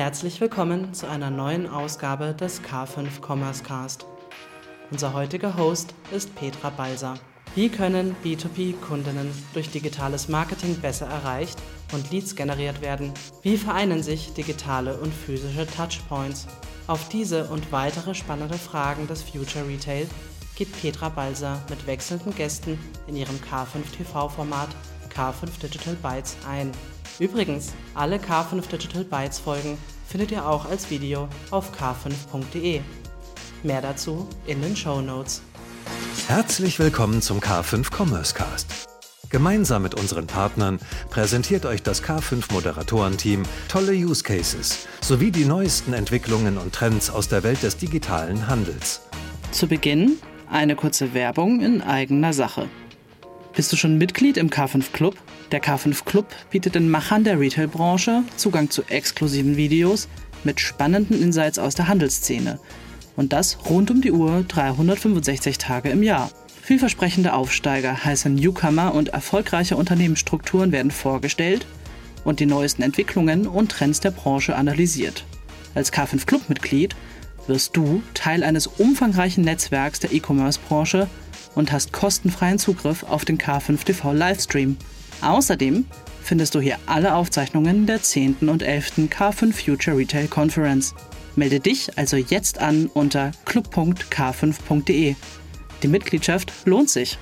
Herzlich willkommen zu einer neuen Ausgabe des K5 Commerce Cast. Unser heutiger Host ist Petra Balser. Wie können B2B-Kundinnen durch digitales Marketing besser erreicht und Leads generiert werden? Wie vereinen sich digitale und physische Touchpoints? Auf diese und weitere spannende Fragen des Future Retail geht Petra Balser mit wechselnden Gästen in ihrem K5 TV-Format K5 Digital Bytes ein. Übrigens, alle K5 Digital Bytes Folgen findet ihr auch als Video auf k5.de. Mehr dazu in den Show Notes. Herzlich willkommen zum K5 Commerce Cast. Gemeinsam mit unseren Partnern präsentiert euch das K5 Moderatorenteam tolle Use Cases sowie die neuesten Entwicklungen und Trends aus der Welt des digitalen Handels. Zu Beginn eine kurze Werbung in eigener Sache. Bist du schon Mitglied im K5 Club? Der K5 Club bietet den Machern der Retail-Branche Zugang zu exklusiven Videos mit spannenden Insights aus der Handelsszene. Und das rund um die Uhr 365 Tage im Jahr. Vielversprechende Aufsteiger, heiße Newcomer und erfolgreiche Unternehmensstrukturen werden vorgestellt und die neuesten Entwicklungen und Trends der Branche analysiert. Als K5 Club-Mitglied wirst du Teil eines umfangreichen Netzwerks der E-Commerce-Branche und hast kostenfreien Zugriff auf den K5 TV Livestream. Außerdem findest du hier alle Aufzeichnungen der 10. und 11. K5 Future Retail Conference. Melde dich also jetzt an unter club.k5.de. Die Mitgliedschaft lohnt sich.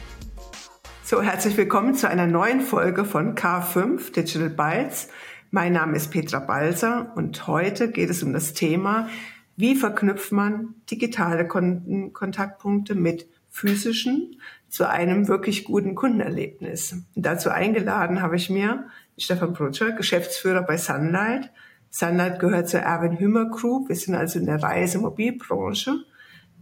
So, herzlich willkommen zu einer neuen Folge von K5 Digital Bytes. Mein Name ist Petra Balser und heute geht es um das Thema, wie verknüpft man digitale Kontaktpunkte mit physischen zu einem wirklich guten Kundenerlebnis. Und dazu eingeladen habe ich mir Stefan Brutscher, Geschäftsführer bei Sunlight. Sunlight gehört zur Erwin Hümmer Group. Wir sind also in der Reisemobilbranche.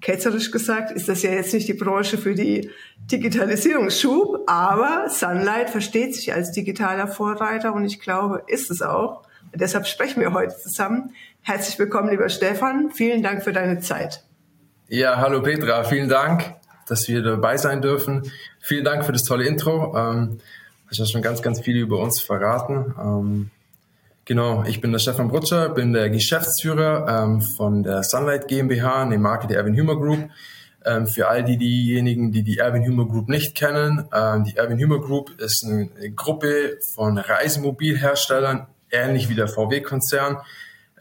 Ketzerisch gesagt ist das ja jetzt nicht die Branche für die Digitalisierungsschub, aber Sunlight versteht sich als digitaler Vorreiter und ich glaube, ist es auch. Und deshalb sprechen wir heute zusammen. Herzlich willkommen, lieber Stefan. Vielen Dank für deine Zeit. Ja, hallo Petra. Vielen Dank dass wir dabei sein dürfen. Vielen Dank für das tolle Intro. Ähm, hast ja schon ganz, ganz viel über uns verraten. Ähm, genau, ich bin der Stefan Brutscher, bin der Geschäftsführer ähm, von der Sunlight GmbH, eine Marke der Erwin Humor Group. Ähm, für all die, diejenigen, die die Erwin Humor Group nicht kennen, ähm, die Erwin Humor Group ist eine, eine Gruppe von Reisemobilherstellern, ähnlich wie der VW-Konzern.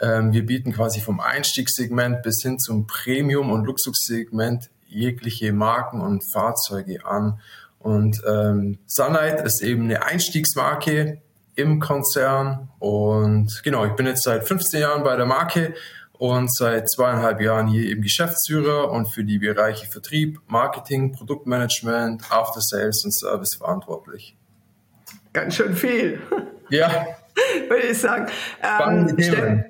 Ähm, wir bieten quasi vom Einstiegssegment bis hin zum Premium- und Luxussegment jegliche Marken und Fahrzeuge an. Und ähm, Sunlight ist eben eine Einstiegsmarke im Konzern. Und genau, ich bin jetzt seit 15 Jahren bei der Marke und seit zweieinhalb Jahren hier eben Geschäftsführer und für die Bereiche Vertrieb, Marketing, Produktmanagement, After Sales und Service verantwortlich. Ganz schön viel. Ja. Würde ich sagen. Ähm, Themen.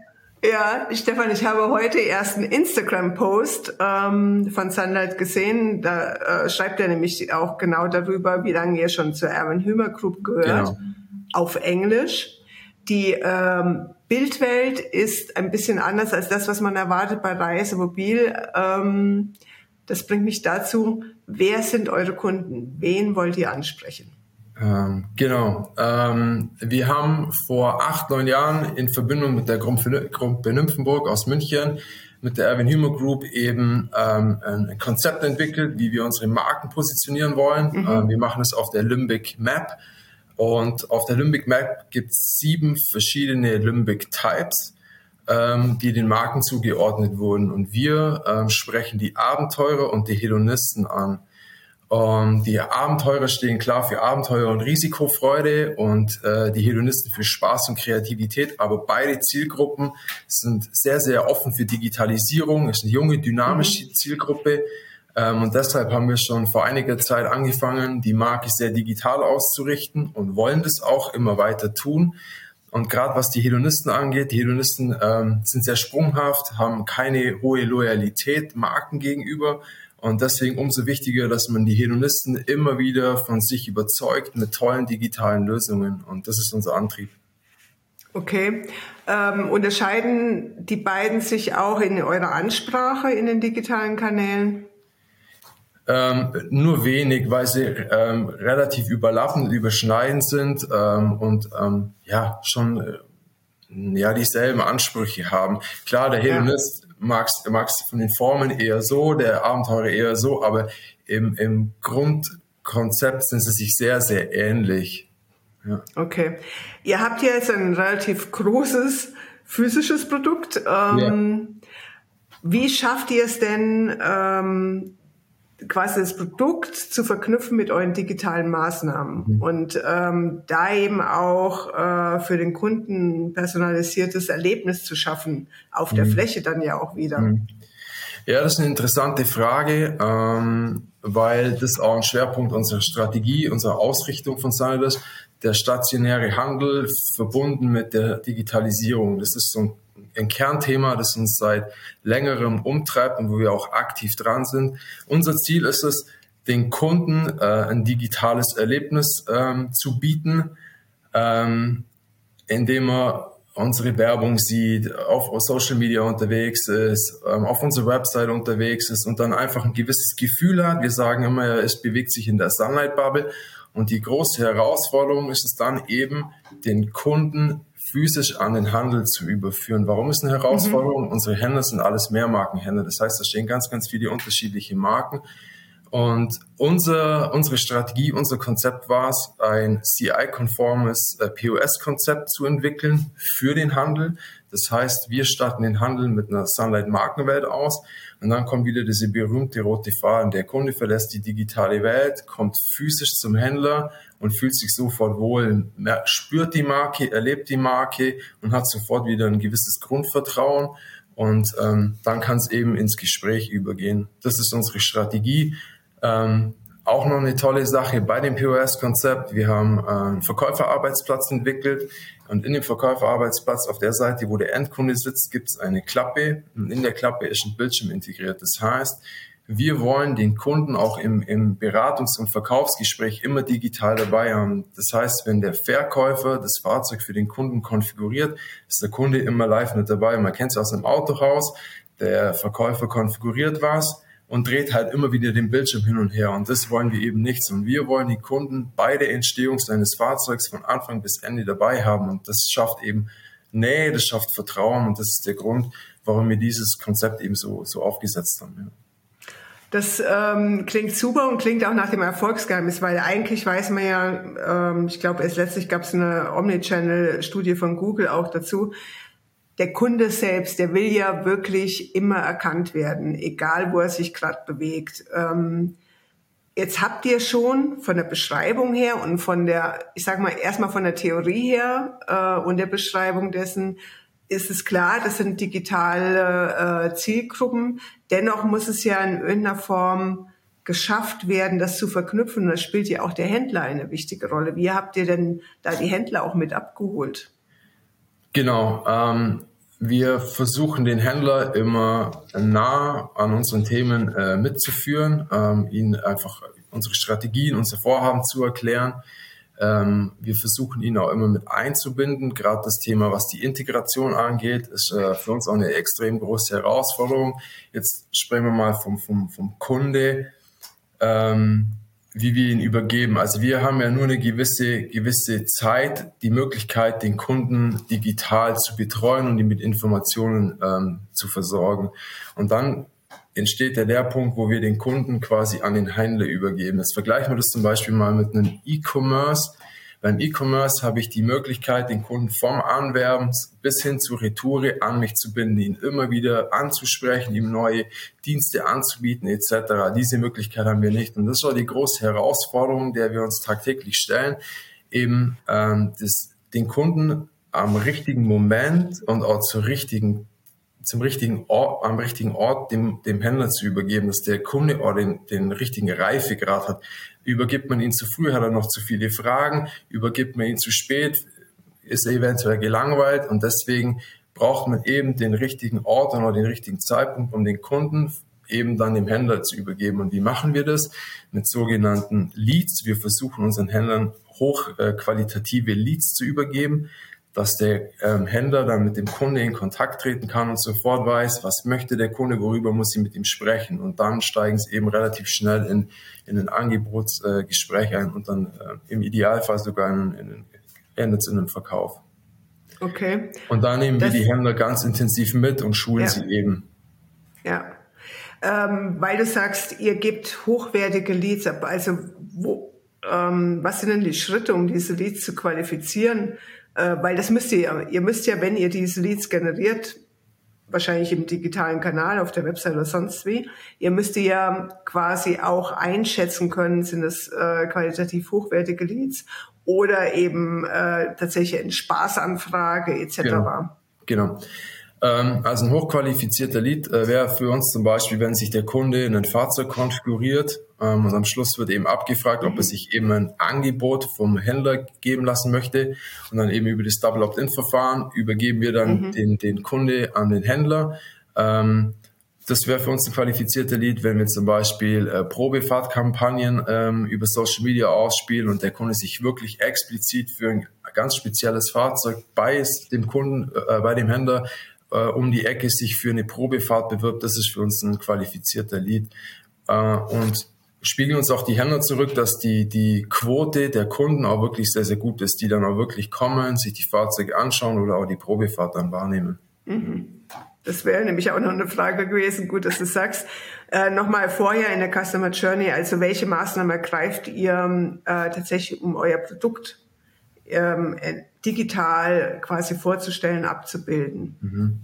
Ja, Stefan, ich habe heute erst einen Instagram-Post ähm, von Sunlight gesehen. Da äh, schreibt er nämlich auch genau darüber, wie lange ihr schon zur Erwin Hümer Group gehört, genau. auf Englisch. Die ähm, Bildwelt ist ein bisschen anders als das, was man erwartet bei Reisemobil. Ähm, das bringt mich dazu, wer sind eure Kunden? Wen wollt ihr ansprechen? Ähm, genau. Ähm, wir haben vor acht, neun Jahren in Verbindung mit der Gruppe Nymphenburg aus München mit der Erwin Humor Group eben ähm, ein Konzept entwickelt, wie wir unsere Marken positionieren wollen. Mhm. Ähm, wir machen es auf der Limbic Map. Und auf der Limbic Map gibt es sieben verschiedene Limbic Types, ähm, die den Marken zugeordnet wurden. Und wir ähm, sprechen die Abenteurer und die Hedonisten an. Ähm, die Abenteurer stehen klar für Abenteuer und Risikofreude und äh, die Hedonisten für Spaß und Kreativität. Aber beide Zielgruppen sind sehr, sehr offen für Digitalisierung. Es ist eine junge, dynamische mhm. Zielgruppe. Ähm, und deshalb haben wir schon vor einiger Zeit angefangen, die Marke sehr digital auszurichten und wollen das auch immer weiter tun. Und gerade was die Hedonisten angeht, die Hedonisten ähm, sind sehr sprunghaft, haben keine hohe Loyalität Marken gegenüber und deswegen umso wichtiger, dass man die Hedonisten immer wieder von sich überzeugt mit tollen digitalen Lösungen. Und das ist unser Antrieb. Okay. Ähm, unterscheiden die beiden sich auch in eurer Ansprache in den digitalen Kanälen? Ähm, nur wenig, weil sie ähm, relativ überlappend, überschneidend sind ähm, und ähm, ja schon äh, ja dieselben Ansprüche haben. Klar, der Hedonist magst magst von den Formen eher so, der Abenteurer eher so, aber im, im Grundkonzept sind sie sich sehr sehr ähnlich. Ja. Okay, ihr habt ja jetzt ein relativ großes physisches Produkt. Ähm, ja. Wie schafft ihr es denn? Ähm, quasi das Produkt zu verknüpfen mit euren digitalen Maßnahmen mhm. und ähm, da eben auch äh, für den Kunden personalisiertes Erlebnis zu schaffen, auf mhm. der Fläche dann ja auch wieder. Mhm. Ja, das ist eine interessante Frage, ähm, weil das auch ein Schwerpunkt unserer Strategie, unserer Ausrichtung von ist. Der stationäre Handel verbunden mit der Digitalisierung. Das ist so ein ein Kernthema, das uns seit längerem umtreibt und wo wir auch aktiv dran sind. Unser Ziel ist es, den Kunden äh, ein digitales Erlebnis ähm, zu bieten, ähm, indem er unsere Werbung sieht, auf Social Media unterwegs ist, ähm, auf unserer Website unterwegs ist und dann einfach ein gewisses Gefühl hat. Wir sagen immer, es bewegt sich in der Sunlight Bubble. Und die große Herausforderung ist es dann eben, den Kunden physisch an den Handel zu überführen. Warum ist eine Herausforderung? Mhm. Unsere Händler sind alles Mehrmarkenhändler. Das heißt, da stehen ganz, ganz viele unterschiedliche Marken. Und unser, unsere Strategie, unser Konzept war es, ein CI-konformes äh, POS-Konzept zu entwickeln für den Handel. Das heißt, wir starten den Handel mit einer Sunlight-Markenwelt aus und dann kommt wieder diese berühmte rote Faden. Der Kunde verlässt die digitale Welt, kommt physisch zum Händler und fühlt sich sofort wohl, spürt die Marke, erlebt die Marke und hat sofort wieder ein gewisses Grundvertrauen. Und ähm, dann kann es eben ins Gespräch übergehen. Das ist unsere Strategie. Ähm, auch noch eine tolle Sache bei dem POS-Konzept. Wir haben äh, einen Verkäuferarbeitsplatz entwickelt und in dem Verkäuferarbeitsplatz auf der Seite, wo der Endkunde sitzt, gibt es eine Klappe und in der Klappe ist ein Bildschirm integriert. Das heißt, wir wollen den Kunden auch im, im Beratungs- und Verkaufsgespräch immer digital dabei haben. Das heißt, wenn der Verkäufer das Fahrzeug für den Kunden konfiguriert, ist der Kunde immer live mit dabei. Man kennt es aus dem Autohaus. Der Verkäufer konfiguriert was und dreht halt immer wieder den Bildschirm hin und her. Und das wollen wir eben nicht. Und wir wollen die Kunden bei der Entstehung seines Fahrzeugs von Anfang bis Ende dabei haben. Und das schafft eben Nähe, das schafft Vertrauen. Und das ist der Grund, warum wir dieses Konzept eben so, so aufgesetzt haben. Ja. Das ähm, klingt super und klingt auch nach dem Erfolgsgeheimnis, weil eigentlich weiß man ja, ähm, ich glaube, es letztlich gab es eine Omnichannel-Studie von Google auch dazu. Der Kunde selbst, der will ja wirklich immer erkannt werden, egal wo er sich gerade bewegt. Ähm, jetzt habt ihr schon von der Beschreibung her und von der, ich sag mal erstmal von der Theorie her äh, und der Beschreibung dessen ist es klar, das sind digitale äh, Zielgruppen. Dennoch muss es ja in irgendeiner Form geschafft werden, das zu verknüpfen. Und da spielt ja auch der Händler eine wichtige Rolle. Wie habt ihr denn da die Händler auch mit abgeholt? Genau. Ähm, wir versuchen den Händler immer nah an unseren Themen äh, mitzuführen, ähm, ihnen einfach unsere Strategien, unsere Vorhaben zu erklären. Ähm, wir versuchen ihn auch immer mit einzubinden. Gerade das Thema, was die Integration angeht, ist äh, für uns auch eine extrem große Herausforderung. Jetzt sprechen wir mal vom, vom, vom Kunde, ähm, wie wir ihn übergeben. Also wir haben ja nur eine gewisse, gewisse Zeit, die Möglichkeit, den Kunden digital zu betreuen und ihn mit Informationen ähm, zu versorgen. Und dann entsteht der Leerpunkt, wo wir den Kunden quasi an den Händler übergeben. Jetzt vergleichen wir das zum Beispiel mal mit einem E-Commerce. Beim E-Commerce habe ich die Möglichkeit, den Kunden vom Anwerben bis hin zur Retoure an mich zu binden, ihn immer wieder anzusprechen, ihm neue Dienste anzubieten etc. Diese Möglichkeit haben wir nicht. Und das auch die große Herausforderung, der wir uns tagtäglich stellen, eben ähm, das, den Kunden am richtigen Moment und auch zur richtigen zum richtigen Ort, am richtigen Ort dem, dem Händler zu übergeben, dass der Kunde auch den, den richtigen Reifegrad hat. Übergibt man ihn zu früh, hat er noch zu viele Fragen, übergibt man ihn zu spät, ist er eventuell gelangweilt und deswegen braucht man eben den richtigen Ort und den richtigen Zeitpunkt, um den Kunden eben dann dem Händler zu übergeben. Und wie machen wir das? Mit sogenannten Leads. Wir versuchen unseren Händlern hochqualitative Leads zu übergeben dass der ähm, Händler dann mit dem Kunde in Kontakt treten kann und sofort weiß, was möchte der Kunde, worüber muss ich mit ihm sprechen. Und dann steigen sie eben relativ schnell in, in ein Angebotsgespräch äh, ein und dann äh, im Idealfall sogar in, in, endet es in einem Verkauf. Okay. Und da nehmen das, wir die Händler ganz intensiv mit und schulen ja. sie eben. Ja. Ähm, weil du sagst, ihr gebt hochwertige Leads ab. Also wo, ähm, was sind denn die Schritte, um diese Leads zu qualifizieren? Äh, weil das müsst ihr, ihr müsst ja, wenn ihr diese Leads generiert, wahrscheinlich im digitalen Kanal, auf der Website oder sonst wie. Ihr müsst ja quasi auch einschätzen können, sind es äh, qualitativ hochwertige Leads oder eben äh, tatsächlich eine Spaßanfrage etc. Genau. genau. Also ein hochqualifizierter Lead äh, wäre für uns zum Beispiel, wenn sich der Kunde in ein Fahrzeug konfiguriert ähm, und am Schluss wird eben abgefragt, ob er mhm. sich eben ein Angebot vom Händler geben lassen möchte und dann eben über das Double Opt-in-Verfahren übergeben wir dann mhm. den, den Kunde an den Händler. Ähm, das wäre für uns ein qualifizierter Lead, wenn wir zum Beispiel äh, Probefahrtkampagnen über Social Media ausspielen und der Kunde sich wirklich explizit für ein ganz spezielles Fahrzeug bei dem Kunden, äh, bei dem Händler äh, um die Ecke sich für eine Probefahrt bewirbt, das ist für uns ein qualifizierter Lead. Äh, und spiegeln uns auch die Händler zurück, dass die, die Quote der Kunden auch wirklich sehr, sehr gut ist, die dann auch wirklich kommen, sich die Fahrzeuge anschauen oder auch die Probefahrt dann wahrnehmen. Mhm. Das wäre nämlich auch noch eine Frage gewesen. Gut, dass du sagst. Äh, Nochmal vorher in der Customer Journey, also welche Maßnahmen ergreift ihr äh, tatsächlich, um euer Produkt ähm, äh, digital quasi vorzustellen, abzubilden. Mhm.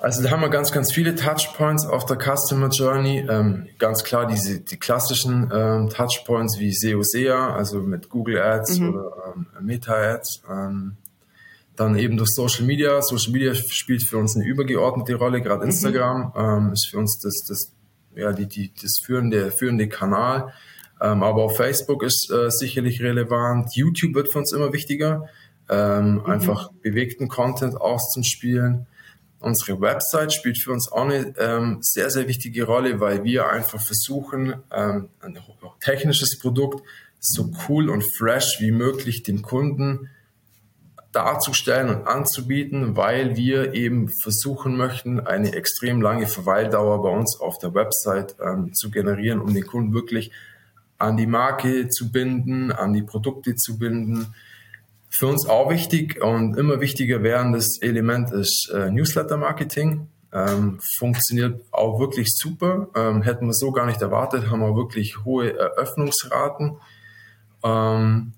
Also da haben wir ganz, ganz viele Touchpoints auf der Customer Journey. Ähm, ganz klar diese die klassischen ähm, Touchpoints wie SEO SEA, also mit Google Ads mhm. oder ähm, Meta Ads. Ähm, dann eben durch Social Media. Social Media spielt für uns eine übergeordnete Rolle, gerade mhm. Instagram mhm. ist für uns das, das, ja, die, die, das führende, führende Kanal. Ähm, aber auch Facebook ist äh, sicherlich relevant. YouTube wird für uns immer wichtiger. Ähm, mhm. Einfach bewegten Content auszuspielen. Unsere Website spielt für uns auch eine ähm, sehr, sehr wichtige Rolle, weil wir einfach versuchen, ähm, ein technisches Produkt so cool und fresh wie möglich dem Kunden darzustellen und anzubieten, weil wir eben versuchen möchten, eine extrem lange Verweildauer bei uns auf der Website ähm, zu generieren, um den Kunden wirklich an die Marke zu binden, an die Produkte zu binden. Für uns auch wichtig und immer wichtiger werdendes Element ist äh, Newsletter-Marketing. Ähm, funktioniert auch wirklich super. Ähm, hätten wir so gar nicht erwartet, haben wir wirklich hohe Eröffnungsraten. Ähm,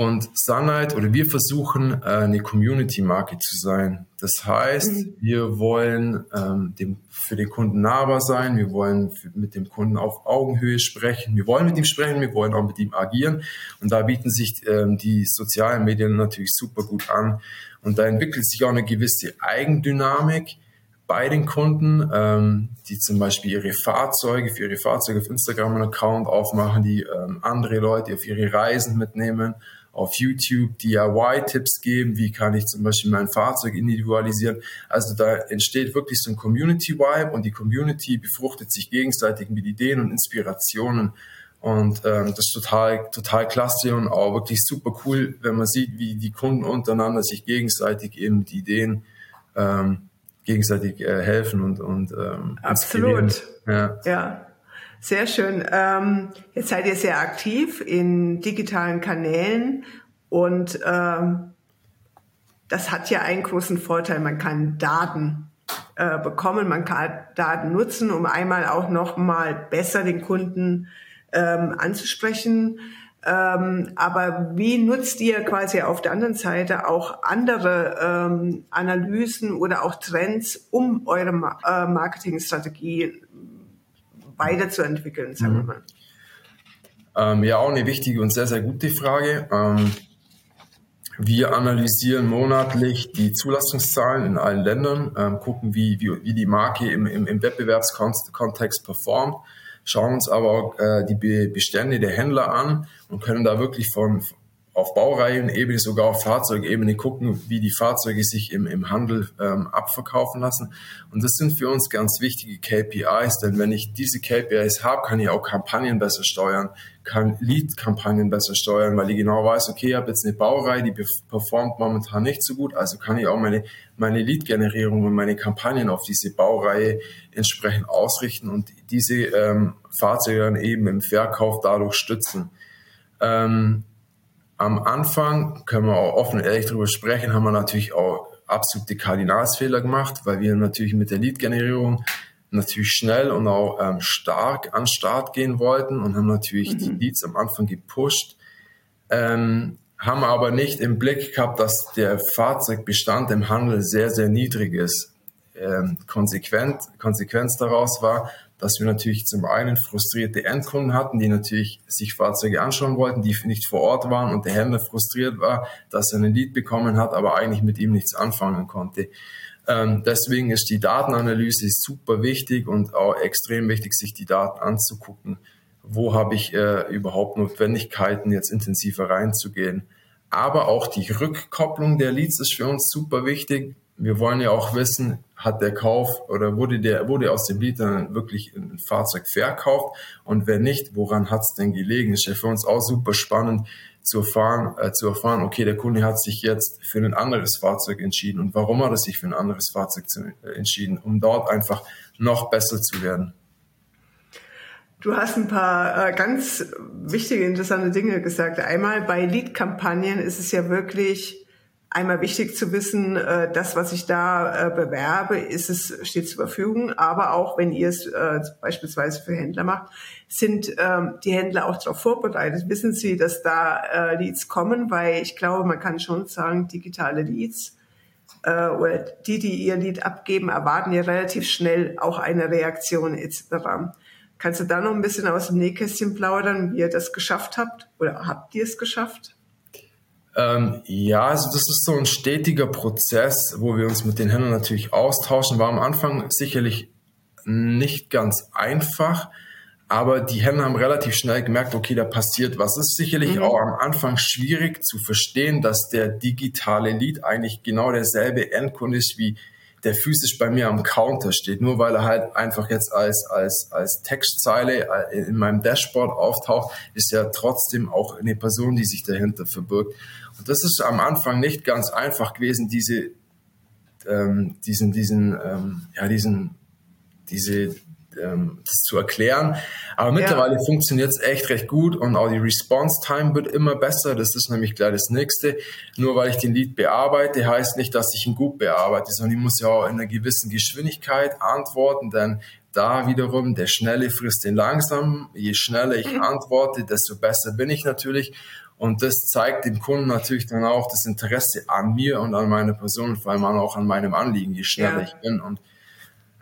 und Sunlight oder wir versuchen, äh, eine Community-Marke zu sein. Das heißt, mhm. wir wollen ähm, dem, für den Kunden nahbar sein, wir wollen mit dem Kunden auf Augenhöhe sprechen, wir wollen mit ihm sprechen, wir wollen auch mit ihm agieren. Und da bieten sich ähm, die sozialen Medien natürlich super gut an. Und da entwickelt sich auch eine gewisse Eigendynamik bei den Kunden, ähm, die zum Beispiel ihre Fahrzeuge für ihre Fahrzeuge auf Instagram einen Account aufmachen, die ähm, andere Leute auf ihre Reisen mitnehmen auf YouTube DIY-Tipps geben, wie kann ich zum Beispiel mein Fahrzeug individualisieren. Also da entsteht wirklich so ein Community-Vibe und die Community befruchtet sich gegenseitig mit Ideen und Inspirationen. Und ähm, das ist total, total klasse und auch wirklich super cool, wenn man sieht, wie die Kunden untereinander sich gegenseitig eben mit Ideen ähm, gegenseitig äh, helfen und, und ähm, Absolut. Ja. ja. Sehr schön. Ähm, jetzt seid ihr sehr aktiv in digitalen Kanälen und ähm, das hat ja einen großen Vorteil. Man kann Daten äh, bekommen, man kann Daten nutzen, um einmal auch noch mal besser den Kunden ähm, anzusprechen. Ähm, aber wie nutzt ihr quasi auf der anderen Seite auch andere ähm, Analysen oder auch Trends, um eure Ma äh, Marketingstrategie weiterzuentwickeln, sagen wir mhm. mal? Ähm, ja, auch eine wichtige und sehr, sehr gute Frage. Ähm, wir analysieren monatlich die Zulassungszahlen in allen Ländern, ähm, gucken, wie, wie, wie die Marke im, im, im Wettbewerbskontext performt, schauen uns aber auch äh, die Bestände der Händler an und können da wirklich von, auf Baureihenebene, sogar auf Fahrzeugebene gucken, wie die Fahrzeuge sich im, im Handel ähm, abverkaufen lassen. Und das sind für uns ganz wichtige KPIs, denn wenn ich diese KPIs habe, kann ich auch Kampagnen besser steuern, kann Lead-Kampagnen besser steuern, weil ich genau weiß, okay, ich habe jetzt eine Baureihe, die performt momentan nicht so gut, also kann ich auch meine, meine Lead-Generierung und meine Kampagnen auf diese Baureihe entsprechend ausrichten und diese ähm, Fahrzeuge dann eben im Verkauf dadurch stützen. Ähm, am Anfang, können wir auch offen und ehrlich darüber sprechen, haben wir natürlich auch absolute Kardinalsfehler gemacht, weil wir natürlich mit der Lead-Generierung natürlich schnell und auch ähm, stark an Start gehen wollten und haben natürlich mhm. die Leads am Anfang gepusht, ähm, haben aber nicht im Blick gehabt, dass der Fahrzeugbestand im Handel sehr, sehr niedrig ist. Ähm, konsequent, Konsequenz daraus war, dass wir natürlich zum einen frustrierte Endkunden hatten, die natürlich sich Fahrzeuge anschauen wollten, die nicht vor Ort waren und der Händler frustriert war, dass er einen Lead bekommen hat, aber eigentlich mit ihm nichts anfangen konnte. Ähm, deswegen ist die Datenanalyse super wichtig und auch extrem wichtig, sich die Daten anzugucken. Wo habe ich äh, überhaupt Notwendigkeiten, jetzt intensiver reinzugehen? Aber auch die Rückkopplung der Leads ist für uns super wichtig. Wir wollen ja auch wissen, hat der Kauf oder wurde der wurde aus dem Lead dann wirklich ein Fahrzeug verkauft und wenn nicht, woran hat es denn gelegen? Ist ja für uns auch super spannend, zu erfahren, äh, zu erfahren, okay, der Kunde hat sich jetzt für ein anderes Fahrzeug entschieden und warum hat er sich für ein anderes Fahrzeug zu, äh, entschieden, um dort einfach noch besser zu werden. Du hast ein paar äh, ganz wichtige, interessante Dinge gesagt. Einmal bei Lead-Kampagnen ist es ja wirklich einmal wichtig zu wissen, äh, das, was ich da äh, bewerbe, ist es, steht zur Verfügung. Aber auch wenn ihr es äh, beispielsweise für Händler macht, sind ähm, die Händler auch darauf vorbereitet. Wissen sie, dass da äh, Leads kommen? Weil ich glaube, man kann schon sagen, digitale Leads äh, oder die, die ihr Lead abgeben, erwarten ja relativ schnell auch eine Reaktion etc. Kannst du da noch ein bisschen aus dem Nähkästchen plaudern, wie ihr das geschafft habt? Oder habt ihr es geschafft? Ähm, ja, also das ist so ein stetiger Prozess, wo wir uns mit den Händlern natürlich austauschen. War am Anfang sicherlich nicht ganz einfach, aber die Händler haben relativ schnell gemerkt, okay, da passiert was. Es ist sicherlich mhm. auch am Anfang schwierig zu verstehen, dass der digitale Lead eigentlich genau derselbe Endkunde ist wie der physisch bei mir am Counter steht. Nur weil er halt einfach jetzt als, als, als Textzeile äh, in meinem Dashboard auftaucht, ist er trotzdem auch eine Person, die sich dahinter verbirgt. Das ist am Anfang nicht ganz einfach gewesen, diese, ähm, diesen, diesen, ähm, ja, diesen, diese, ähm, das zu erklären. Aber mittlerweile ja. funktioniert es echt recht gut und auch die Response Time wird immer besser. Das ist nämlich gleich das nächste. Nur weil ich den Lead bearbeite, heißt nicht, dass ich ihn gut bearbeite, sondern ich muss ja auch in einer gewissen Geschwindigkeit antworten, denn da wiederum, der Schnelle frisst den langsam. Je schneller ich mhm. antworte, desto besser bin ich natürlich. Und das zeigt dem Kunden natürlich dann auch das Interesse an mir und an meiner Person, vor allem auch an meinem Anliegen, je schneller ja. ich bin. Und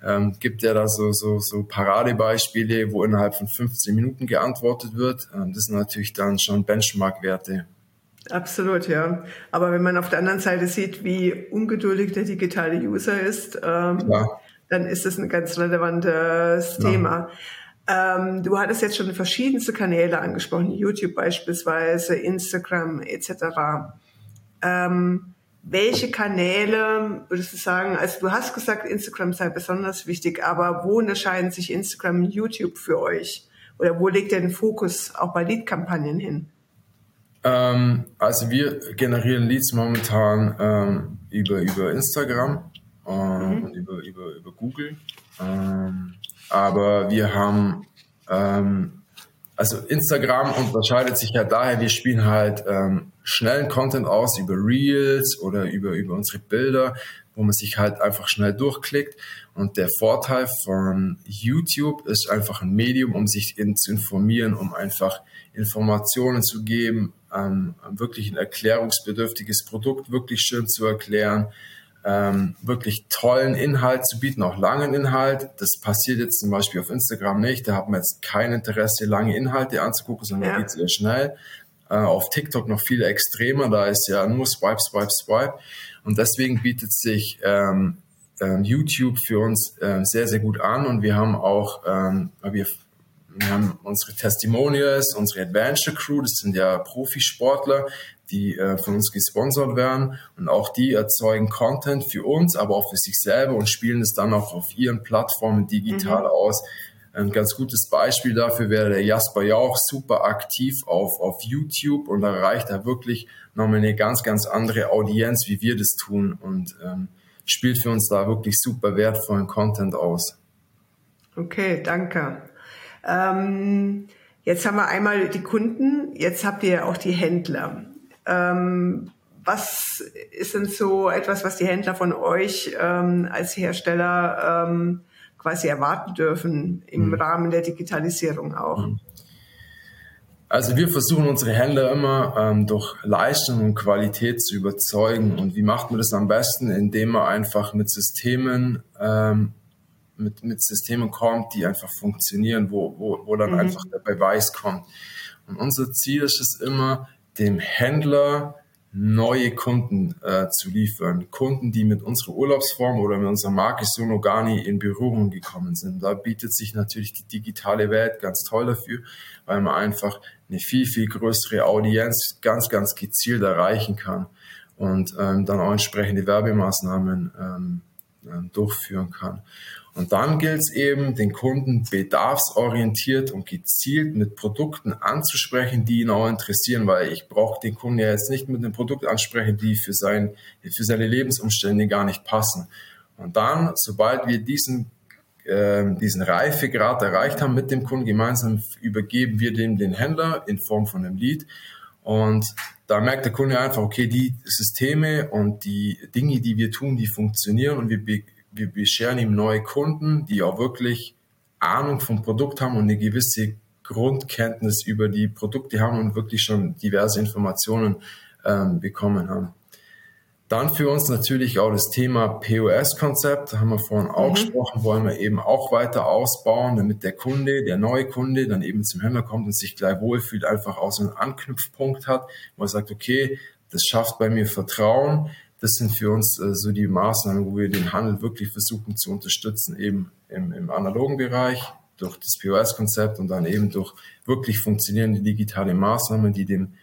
ähm, gibt ja da so, so, so Paradebeispiele, wo innerhalb von 15 Minuten geantwortet wird. Ähm, das sind natürlich dann schon Benchmark-Werte. Absolut, ja. Aber wenn man auf der anderen Seite sieht, wie ungeduldig der digitale User ist, ähm, dann ist das ein ganz relevantes Thema. Ähm, du hattest jetzt schon verschiedenste Kanäle angesprochen, YouTube beispielsweise, Instagram etc. Ähm, welche Kanäle würdest du sagen, also du hast gesagt, Instagram sei besonders wichtig, aber wo unterscheiden sich Instagram und YouTube für euch? Oder wo legt ihr den Fokus auch bei Lead-Kampagnen hin? Ähm, also wir generieren Leads momentan ähm, über, über Instagram äh, mhm. und über, über, über Google. Ähm, aber wir haben, ähm, also Instagram unterscheidet sich ja daher, wir spielen halt ähm, schnellen Content aus über Reels oder über, über unsere Bilder, wo man sich halt einfach schnell durchklickt. Und der Vorteil von YouTube ist einfach ein Medium, um sich in, zu informieren, um einfach Informationen zu geben, ähm, wirklich ein erklärungsbedürftiges Produkt wirklich schön zu erklären, ähm, wirklich tollen Inhalt zu bieten, auch langen Inhalt. Das passiert jetzt zum Beispiel auf Instagram nicht. Da hat man jetzt kein Interesse, lange Inhalte anzugucken, sondern ja. geht sehr schnell. Äh, auf TikTok noch viel extremer. Da ist ja nur Swipe, Swipe, Swipe. Und deswegen bietet sich ähm, ähm, YouTube für uns äh, sehr, sehr gut an. Und wir haben auch, ähm, wir, wir haben unsere Testimonials, unsere Adventure Crew, das sind ja Profisportler, die äh, von uns gesponsert werden und auch die erzeugen Content für uns, aber auch für sich selber und spielen es dann auch auf ihren Plattformen digital mhm. aus. Ein ganz gutes Beispiel dafür wäre der Jasper Jauch, super aktiv auf, auf YouTube und erreicht da wirklich nochmal eine ganz, ganz andere Audienz, wie wir das tun und ähm, spielt für uns da wirklich super wertvollen Content aus. Okay, danke. Ähm, jetzt haben wir einmal die Kunden, jetzt habt ihr auch die Händler. Ähm, was ist denn so etwas, was die Händler von euch ähm, als Hersteller ähm, quasi erwarten dürfen im mhm. Rahmen der Digitalisierung auch? Mhm. Also wir versuchen unsere Händler immer ähm, durch Leistung und Qualität zu überzeugen. Und wie macht man das am besten? Indem man einfach mit Systemen ähm, mit, mit Systemen kommt, die einfach funktionieren, wo, wo, wo dann mhm. einfach der Beweis kommt. Und unser Ziel ist es immer, dem Händler neue Kunden äh, zu liefern. Kunden, die mit unserer Urlaubsform oder mit unserer Marke Sonogani in Berührung gekommen sind. Da bietet sich natürlich die digitale Welt ganz toll dafür, weil man einfach eine viel, viel größere Audienz ganz, ganz gezielt erreichen kann und ähm, dann auch entsprechende Werbemaßnahmen ähm durchführen kann. Und dann gilt es eben, den Kunden bedarfsorientiert und gezielt mit Produkten anzusprechen, die ihn auch interessieren, weil ich brauche den Kunden ja jetzt nicht mit einem Produkt ansprechen, die für, sein, für seine Lebensumstände gar nicht passen. Und dann, sobald wir diesen, äh, diesen Reifegrad erreicht haben mit dem Kunden gemeinsam, übergeben wir dem den Händler in Form von einem Lead. Und da merkt der Kunde einfach, okay, die Systeme und die Dinge, die wir tun, die funktionieren und wir wir bescheren ihm neue Kunden, die auch wirklich Ahnung vom Produkt haben und eine gewisse Grundkenntnis über die Produkte haben und wirklich schon diverse Informationen ähm, bekommen haben. Dann für uns natürlich auch das Thema POS-Konzept, da haben wir vorhin auch mhm. gesprochen, wollen wir eben auch weiter ausbauen, damit der Kunde, der neue Kunde dann eben zum Händler kommt und sich gleich wohlfühlt, einfach auch so einen Anknüpfpunkt hat, wo er sagt, okay, das schafft bei mir Vertrauen, das sind für uns äh, so die Maßnahmen, wo wir den Handel wirklich versuchen zu unterstützen, eben im, im analogen Bereich durch das POS-Konzept und dann eben durch wirklich funktionierende digitale Maßnahmen, die dem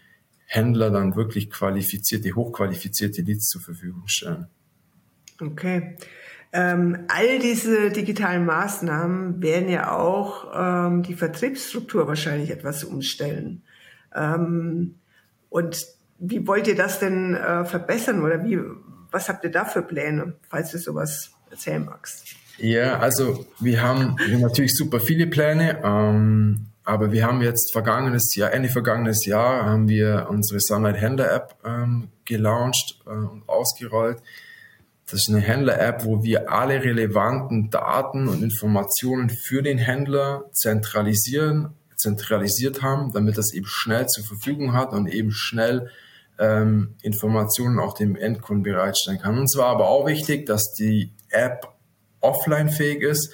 Händler dann wirklich qualifizierte, hochqualifizierte Leads zur Verfügung stellen. Okay. Ähm, all diese digitalen Maßnahmen werden ja auch ähm, die Vertriebsstruktur wahrscheinlich etwas umstellen. Ähm, und wie wollt ihr das denn äh, verbessern oder wie, was habt ihr da für Pläne, falls du sowas erzählen magst? Ja, also wir haben, wir haben natürlich super viele Pläne, ähm, aber wir haben jetzt vergangenes Jahr, Ende vergangenes Jahr, haben wir unsere Sunlight Händler App ähm, gelauncht äh, und ausgerollt. Das ist eine Händler-App, wo wir alle relevanten Daten und Informationen für den Händler zentralisieren, zentralisiert haben, damit das eben schnell zur Verfügung hat und eben schnell ähm, Informationen auch dem Endkunden bereitstellen kann. Und zwar aber auch wichtig, dass die App offline-fähig ist,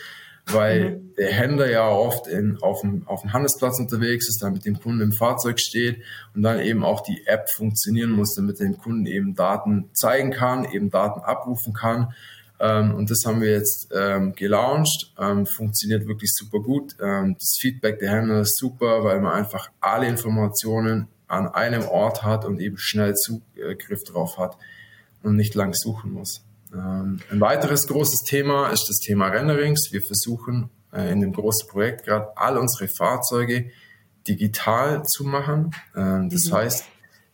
weil mhm. der Händler ja oft in, auf, dem, auf dem Handelsplatz unterwegs ist, dann mit dem Kunden im Fahrzeug steht und dann eben auch die App funktionieren muss, damit dem Kunden eben Daten zeigen kann, eben Daten abrufen kann. Ähm, und das haben wir jetzt ähm, gelauncht, ähm, funktioniert wirklich super gut. Ähm, das Feedback der Händler ist super, weil man einfach alle Informationen an einem Ort hat und eben schnell Zugriff drauf hat und nicht lang suchen muss. Ähm, ein weiteres großes Thema ist das Thema Renderings. Wir versuchen äh, in dem großen Projekt gerade all unsere Fahrzeuge digital zu machen. Ähm, das mhm. heißt,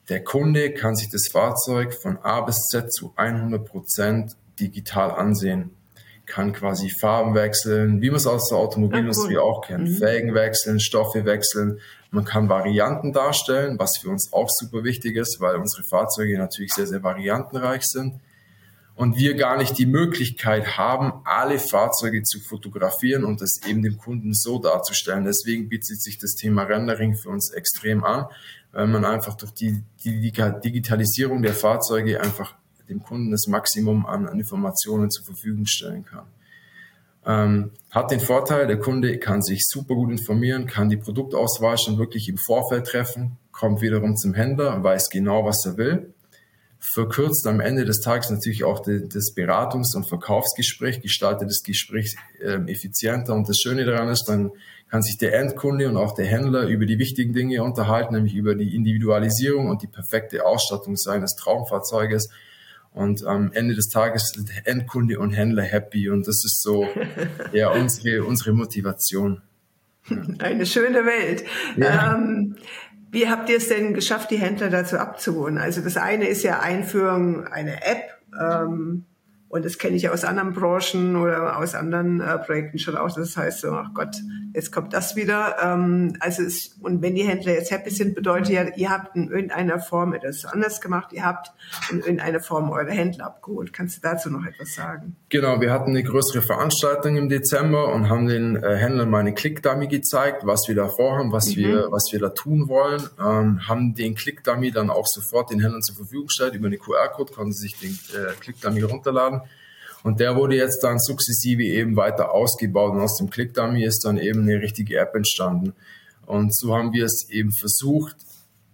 der Kunde kann sich das Fahrzeug von A bis Z zu 100 Prozent digital ansehen kann quasi Farben wechseln, wie man es aus der Automobilindustrie ja, cool. auch kennt. Mhm. Felgen wechseln, Stoffe wechseln. Man kann Varianten darstellen, was für uns auch super wichtig ist, weil unsere Fahrzeuge natürlich sehr, sehr variantenreich sind. Und wir gar nicht die Möglichkeit haben, alle Fahrzeuge zu fotografieren und das eben dem Kunden so darzustellen. Deswegen bietet sich das Thema Rendering für uns extrem an, weil man einfach durch die, die Digitalisierung der Fahrzeuge einfach dem Kunden das Maximum an, an Informationen zur Verfügung stellen kann. Ähm, hat den Vorteil, der Kunde kann sich super gut informieren, kann die Produktauswahl schon wirklich im Vorfeld treffen, kommt wiederum zum Händler, weiß genau, was er will, verkürzt am Ende des Tages natürlich auch die, das Beratungs- und Verkaufsgespräch, gestaltet das Gespräch äh, effizienter und das Schöne daran ist, dann kann sich der Endkunde und auch der Händler über die wichtigen Dinge unterhalten, nämlich über die Individualisierung und die perfekte Ausstattung seines Traumfahrzeuges und am Ende des Tages sind Endkunde und Händler happy und das ist so ja unsere, unsere Motivation. Eine schöne Welt. Ja. Ähm, wie habt ihr es denn geschafft, die Händler dazu abzuholen? Also das eine ist ja Einführung einer App. Ähm, und das kenne ich aus anderen Branchen oder aus anderen äh, Projekten schon auch. Das heißt so, ach Gott, jetzt kommt das wieder. Ähm, also es, und wenn die Händler jetzt happy sind, bedeutet ja, ihr habt in irgendeiner Form etwas anders gemacht, ihr habt in irgendeiner Form eure Händler abgeholt. Kannst du dazu noch etwas sagen? Genau, wir hatten eine größere Veranstaltung im Dezember und haben den äh, Händlern mal eine Click-Dummy gezeigt, was wir da vorhaben, was, mhm. wir, was wir da tun wollen. Ähm, haben den Click-Dummy dann auch sofort den Händlern zur Verfügung gestellt. Über eine QR-Code konnten sie sich den äh, Click-Dummy runterladen. Und der wurde jetzt dann sukzessive eben weiter ausgebaut und aus dem Click-Dummy ist dann eben eine richtige App entstanden. Und so haben wir es eben versucht,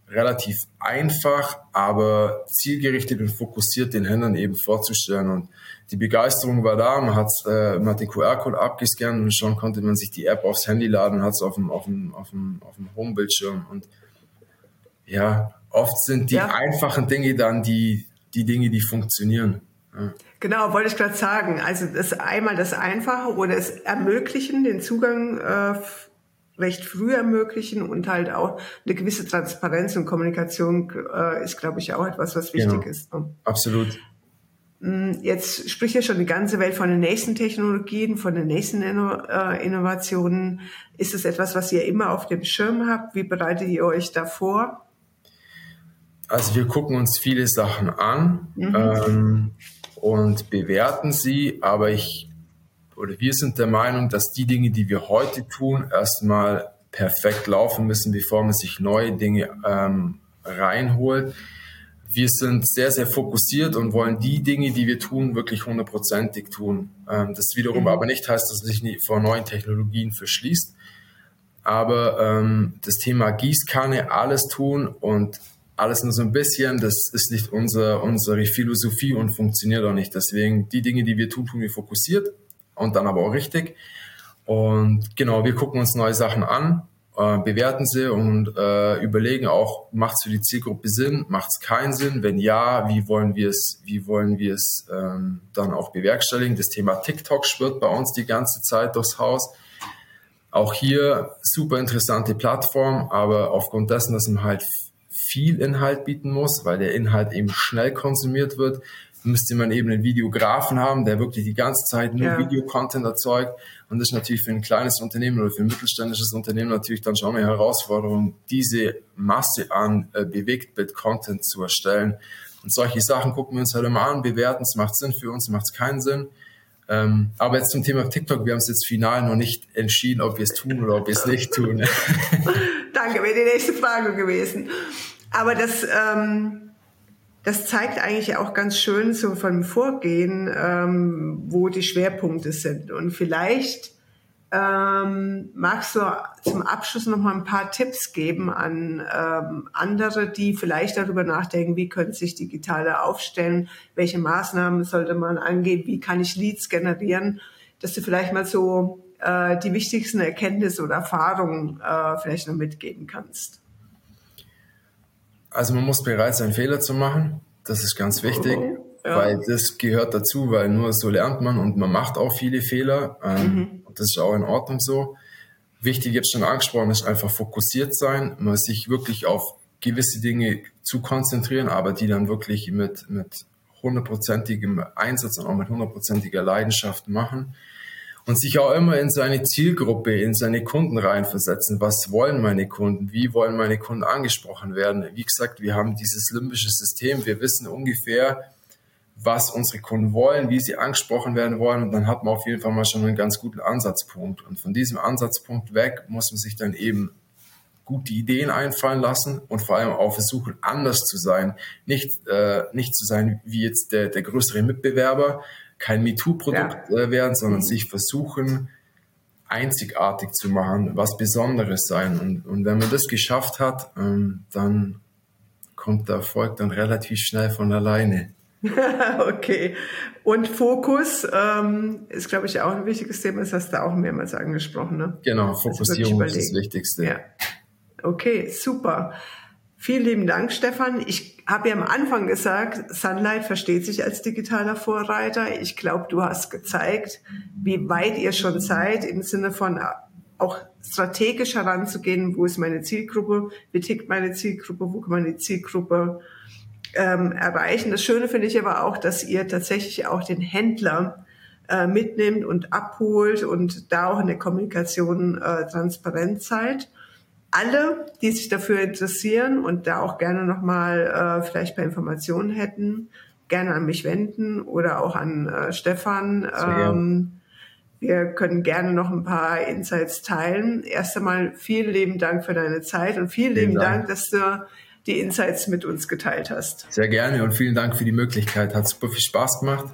relativ einfach, aber zielgerichtet und fokussiert den Händlern eben vorzustellen. Und die Begeisterung war da, man hat, äh, man hat den QR-Code abgescannt und schon konnte man sich die App aufs Handy laden und hat es auf dem, auf dem, auf dem, auf dem Home-Bildschirm. Und ja, oft sind die ja. einfachen Dinge dann die, die Dinge, die funktionieren. Ja. Genau, wollte ich gerade sagen. Also das einmal das Einfache oder es ermöglichen, den Zugang äh, recht früh ermöglichen und halt auch eine gewisse Transparenz und Kommunikation äh, ist, glaube ich, auch etwas, was wichtig genau. ist. Ne? Absolut. Mm, jetzt spricht ja schon die ganze Welt von den nächsten Technologien, von den nächsten Inno äh, Innovationen. Ist es etwas, was ihr immer auf dem Schirm habt? Wie bereitet ihr euch da vor? Also wir gucken uns viele Sachen an. Mhm. Ähm, und bewerten sie, aber ich oder wir sind der Meinung, dass die Dinge, die wir heute tun, erstmal perfekt laufen müssen, bevor man sich neue Dinge ähm, reinholt. Wir sind sehr, sehr fokussiert und wollen die Dinge, die wir tun, wirklich hundertprozentig tun. Ähm, das wiederum mhm. aber nicht heißt, dass man sich nicht vor neuen Technologien verschließt. Aber ähm, das Thema Gießkanne, alles tun und alles nur so ein bisschen, das ist nicht unser, unsere Philosophie und funktioniert auch nicht. Deswegen die Dinge, die wir tun, tun wir fokussiert und dann aber auch richtig. Und genau, wir gucken uns neue Sachen an, äh, bewerten sie und äh, überlegen auch, macht es für die Zielgruppe Sinn, macht es keinen Sinn? Wenn ja, wie wollen wir es, wie wollen wir es ähm, dann auch bewerkstelligen? Das Thema TikTok schwirrt bei uns die ganze Zeit durchs Haus. Auch hier super interessante Plattform, aber aufgrund dessen, dass man halt viel Inhalt bieten muss, weil der Inhalt eben schnell konsumiert wird, müsste man eben einen Videografen haben, der wirklich die ganze Zeit nur ja. Videocontent erzeugt. Und das ist natürlich für ein kleines Unternehmen oder für ein mittelständisches Unternehmen natürlich dann schon eine Herausforderung, diese Masse an äh, Bewegtbild-Content zu erstellen. Und solche Sachen gucken wir uns halt immer an, bewerten, es macht Sinn für uns, macht es keinen Sinn. Ähm, aber jetzt zum Thema TikTok, wir haben es jetzt final noch nicht entschieden, ob wir es tun oder ob wir es nicht tun. Danke, wäre die nächste Frage gewesen. Aber das, ähm, das zeigt eigentlich auch ganz schön so vom Vorgehen, ähm, wo die Schwerpunkte sind. Und vielleicht ähm, magst du zum Abschluss noch mal ein paar Tipps geben an ähm, andere, die vielleicht darüber nachdenken, wie könnte sich digitale aufstellen, welche Maßnahmen sollte man angehen, wie kann ich Leads generieren, dass du vielleicht mal so äh, die wichtigsten Erkenntnisse oder Erfahrungen äh, vielleicht noch mitgeben kannst. Also man muss bereit sein, Fehler zu machen. Das ist ganz wichtig, ja. weil das gehört dazu, weil nur so lernt man und man macht auch viele Fehler. Ähm, mhm. Das ist auch in Ordnung so. Wichtig, jetzt schon angesprochen, ist einfach fokussiert sein, mal sich wirklich auf gewisse Dinge zu konzentrieren, aber die dann wirklich mit, mit hundertprozentigem Einsatz und auch mit hundertprozentiger Leidenschaft machen und sich auch immer in seine Zielgruppe, in seine Kunden reinversetzen. Was wollen meine Kunden? Wie wollen meine Kunden angesprochen werden? Wie gesagt, wir haben dieses limbische System. Wir wissen ungefähr, was unsere Kunden wollen, wie sie angesprochen werden wollen. Und dann hat man auf jeden Fall mal schon einen ganz guten Ansatzpunkt. Und von diesem Ansatzpunkt weg muss man sich dann eben gute Ideen einfallen lassen und vor allem auch versuchen, anders zu sein. Nicht, äh, nicht zu sein wie jetzt der, der größere Mitbewerber, kein MeToo-Produkt ja. Äh, werden, sondern mhm. sich versuchen, einzigartig zu machen, was Besonderes sein. Und, und wenn man das geschafft hat, ähm, dann kommt der Erfolg dann relativ schnell von alleine. okay. Und Fokus ähm, ist, glaube ich, auch ein wichtiges Thema. Das hast du auch mehrmals angesprochen. Ne? Genau, Fokussierung ist das Wichtigste. Ja. Okay, super. Vielen lieben Dank, Stefan. Ich habe ja am Anfang gesagt, Sunlight versteht sich als digitaler Vorreiter. Ich glaube, du hast gezeigt, wie weit ihr schon seid im Sinne von auch strategisch heranzugehen, wo ist meine Zielgruppe, wie tickt meine Zielgruppe, wo kann die Zielgruppe ähm, erreichen. Das Schöne finde ich aber auch, dass ihr tatsächlich auch den Händler äh, mitnimmt und abholt und da auch in der Kommunikation äh, transparent seid. Alle, die sich dafür interessieren und da auch gerne nochmal äh, vielleicht bei Informationen hätten, gerne an mich wenden oder auch an äh, Stefan. Ähm, wir können gerne noch ein paar Insights teilen. Erst einmal vielen lieben Dank für deine Zeit und vielen, vielen lieben Dank. Dank, dass du die Insights mit uns geteilt hast. Sehr gerne und vielen Dank für die Möglichkeit. Hat super viel Spaß gemacht.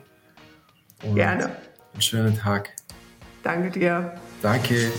Und gerne. Einen schönen Tag. Danke dir. Danke.